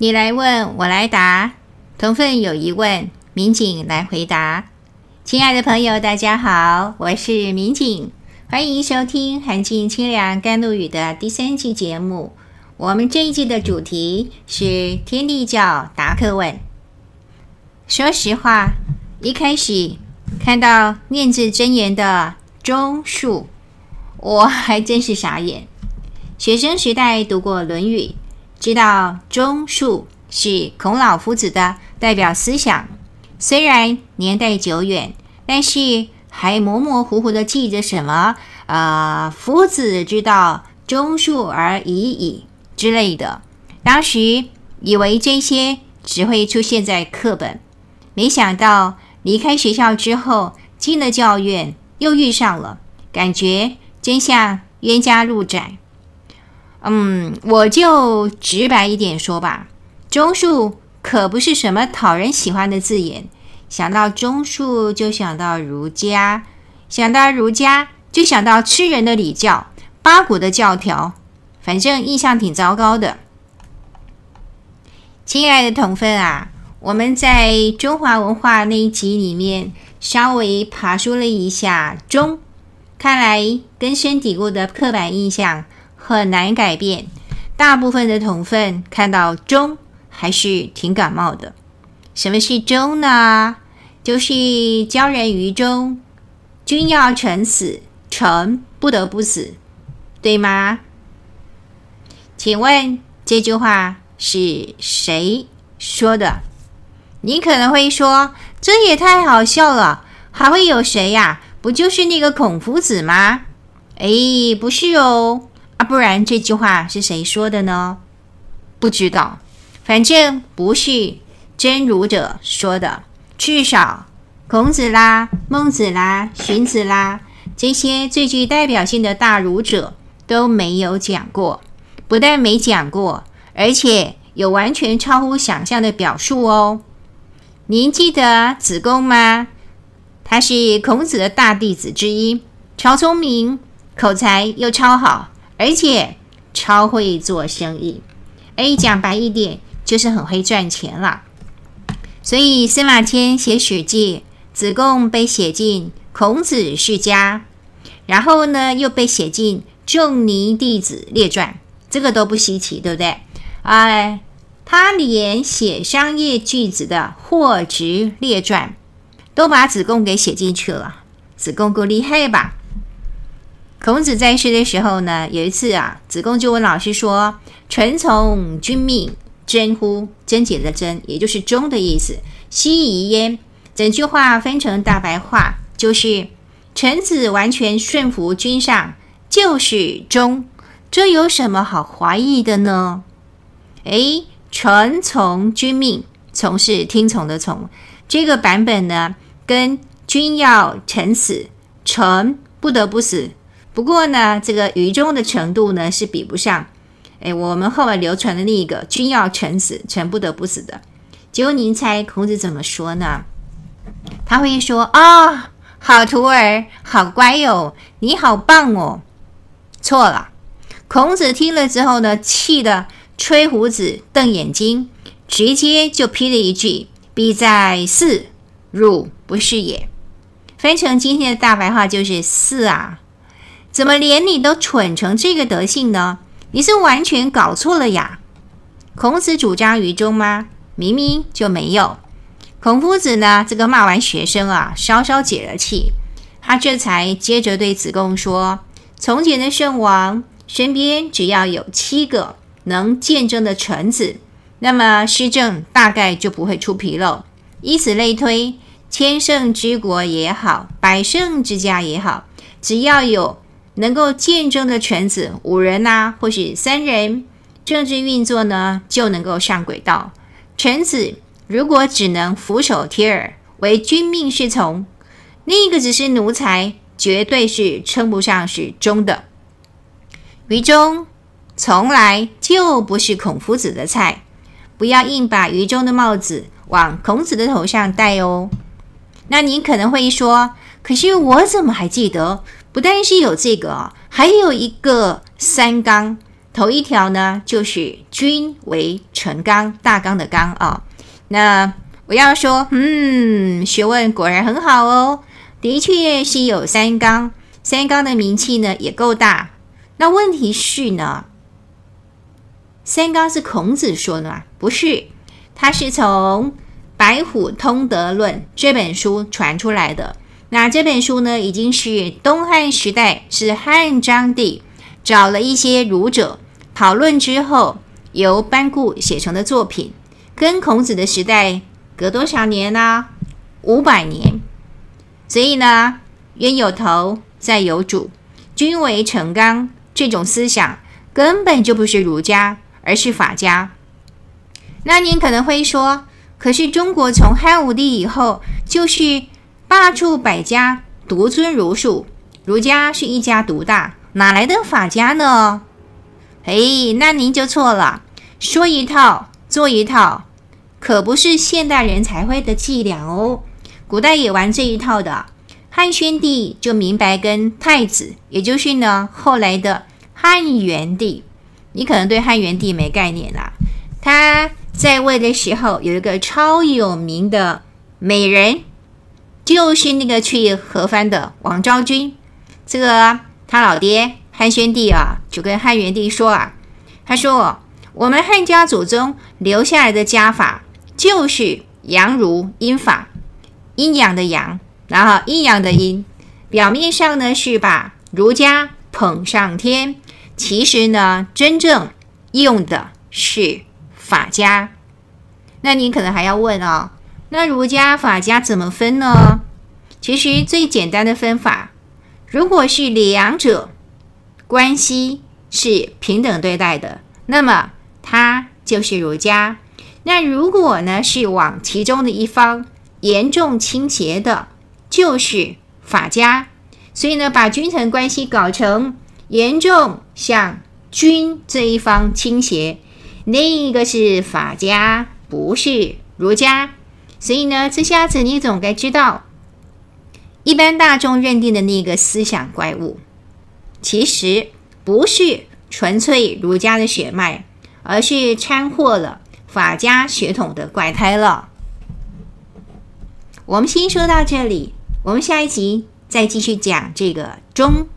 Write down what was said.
你来问，我来答，同分有疑问，民警来回答。亲爱的朋友，大家好，我是民警，欢迎收听《寒静清凉甘露雨》的第三季节目。我们这一季的主题是天地教答客问。说实话，一开始看到念字真言的忠恕，我还真是傻眼。学生时代读过《论语》，知道忠恕是孔老夫子的代表思想。虽然年代久远，但是还模模糊糊的记着什么啊、呃，夫子之道，忠恕而已矣之类的。当时以为这些只会出现在课本，没想到离开学校之后，进了教院又遇上了，感觉真像冤家路窄。嗯，我就直白一点说吧，忠恕可不是什么讨人喜欢的字眼。想到忠恕，就想到儒家；想到儒家，就想到吃人的礼教、八股的教条，反正印象挺糟糕的。亲爱的同分啊，我们在中华文化那一集里面稍微爬梳了一下忠，看来根深蒂固的刻板印象。很难改变，大部分的同分看到忠还是挺感冒的。什么是忠呢？就是教人于忠，君要臣死，臣不得不死，对吗？请问这句话是谁说的？你可能会说，这也太好笑了，还会有谁呀？不就是那个孔夫子吗？哎，不是哦。啊，不然这句话是谁说的呢？不知道，反正不是真儒者说的。至少孔子啦、孟子啦、荀子啦这些最具代表性的大儒者都没有讲过。不但没讲过，而且有完全超乎想象的表述哦。您记得子贡吗？他是孔子的大弟子之一，超聪明，口才又超好。而且超会做生意，哎，讲白一点就是很会赚钱了。所以司马迁写《史记》，子贡被写进孔子世家，然后呢又被写进仲尼弟子列传，这个都不稀奇，对不对？哎，他连写商业句子的货殖列传都把子贡给写进去了，子贡够厉害吧？孔子在世的时候呢，有一次啊，子贡就问老师说：“臣从君命，真乎？”贞洁的贞，也就是忠的意思。奚疑焉？整句话分成大白话，就是臣子完全顺服君上，就是忠。这有什么好怀疑的呢？诶，臣从君命，从是听从的从。这个版本呢，跟君要臣死，臣不得不死。不过呢，这个愚忠的程度呢是比不上，哎，我们后来流传的那个“君要臣死，臣不得不死”的。结果您猜孔子怎么说呢？他会说：“啊、哦，好徒儿，好乖哟、哦，你好棒哦。”错了，孔子听了之后呢，气得吹胡子、瞪眼睛，直接就批了一句：“必在祀，汝不是也。”翻成今天的大白话就是“四啊”。怎么连你都蠢成这个德性呢？你是完全搞错了呀！孔子主张愚忠吗？明明就没有。孔夫子呢？这个骂完学生啊，稍稍解了气，他这才接着对子贡说：“从前的圣王身边只要有七个能见证的臣子，那么施政大概就不会出纰漏。以此类推，千圣之国也好，百圣之家也好，只要有。”能够见证的臣子五人呐、或是三人，政治运作呢就能够上轨道。臣子如果只能俯首帖耳，为君命是从，那个只是奴才，绝对是称不上是忠的。于忠从来就不是孔夫子的菜，不要硬把于忠的帽子往孔子的头上戴哦。那您可能会说，可是我怎么还记得？不但是有这个，还有一个三纲，头一条呢，就是君为臣纲，大纲的纲啊。那我要说，嗯，学问果然很好哦，的确是有三纲，三纲的名气呢也够大。那问题是呢，三纲是孔子说的吗？不是，他是从《白虎通德论》这本书传出来的。那这本书呢，已经是东汉时代，是汉章帝找了一些儒者讨论之后，由班固写成的作品。跟孔子的时代隔多少年呢？五百年。所以呢，冤有头，债有主，君为臣纲这种思想根本就不是儒家，而是法家。那您可能会说，可是中国从汉武帝以后就是。罢黜百家，独尊儒术。儒家是一家独大，哪来的法家呢？嘿，那您就错了。说一套做一套，可不是现代人才会的伎俩哦。古代也玩这一套的。汉宣帝就明白跟太子，也就是呢后来的汉元帝。你可能对汉元帝没概念啦。他在位的时候有一个超有名的美人。就是那个去和番的王昭君，这个他老爹汉宣帝啊，就跟汉元帝说啊，他说我们汉家祖宗留下来的家法就是阳儒阴法，阴阳的阳，然后阴阳的阴，表面上呢是把儒家捧上天，其实呢真正用的是法家。那你可能还要问哦。那儒家法家怎么分呢？其实最简单的分法，如果是两者关系是平等对待的，那么它就是儒家。那如果呢是往其中的一方严重倾斜的，就是法家。所以呢，把君臣关系搞成严重向君这一方倾斜，另一个是法家，不是儒家。所以呢，这下子你总该知道，一般大众认定的那个思想怪物，其实不是纯粹儒家的血脉，而是掺和了法家血统的怪胎了。我们先说到这里，我们下一集再继续讲这个忠。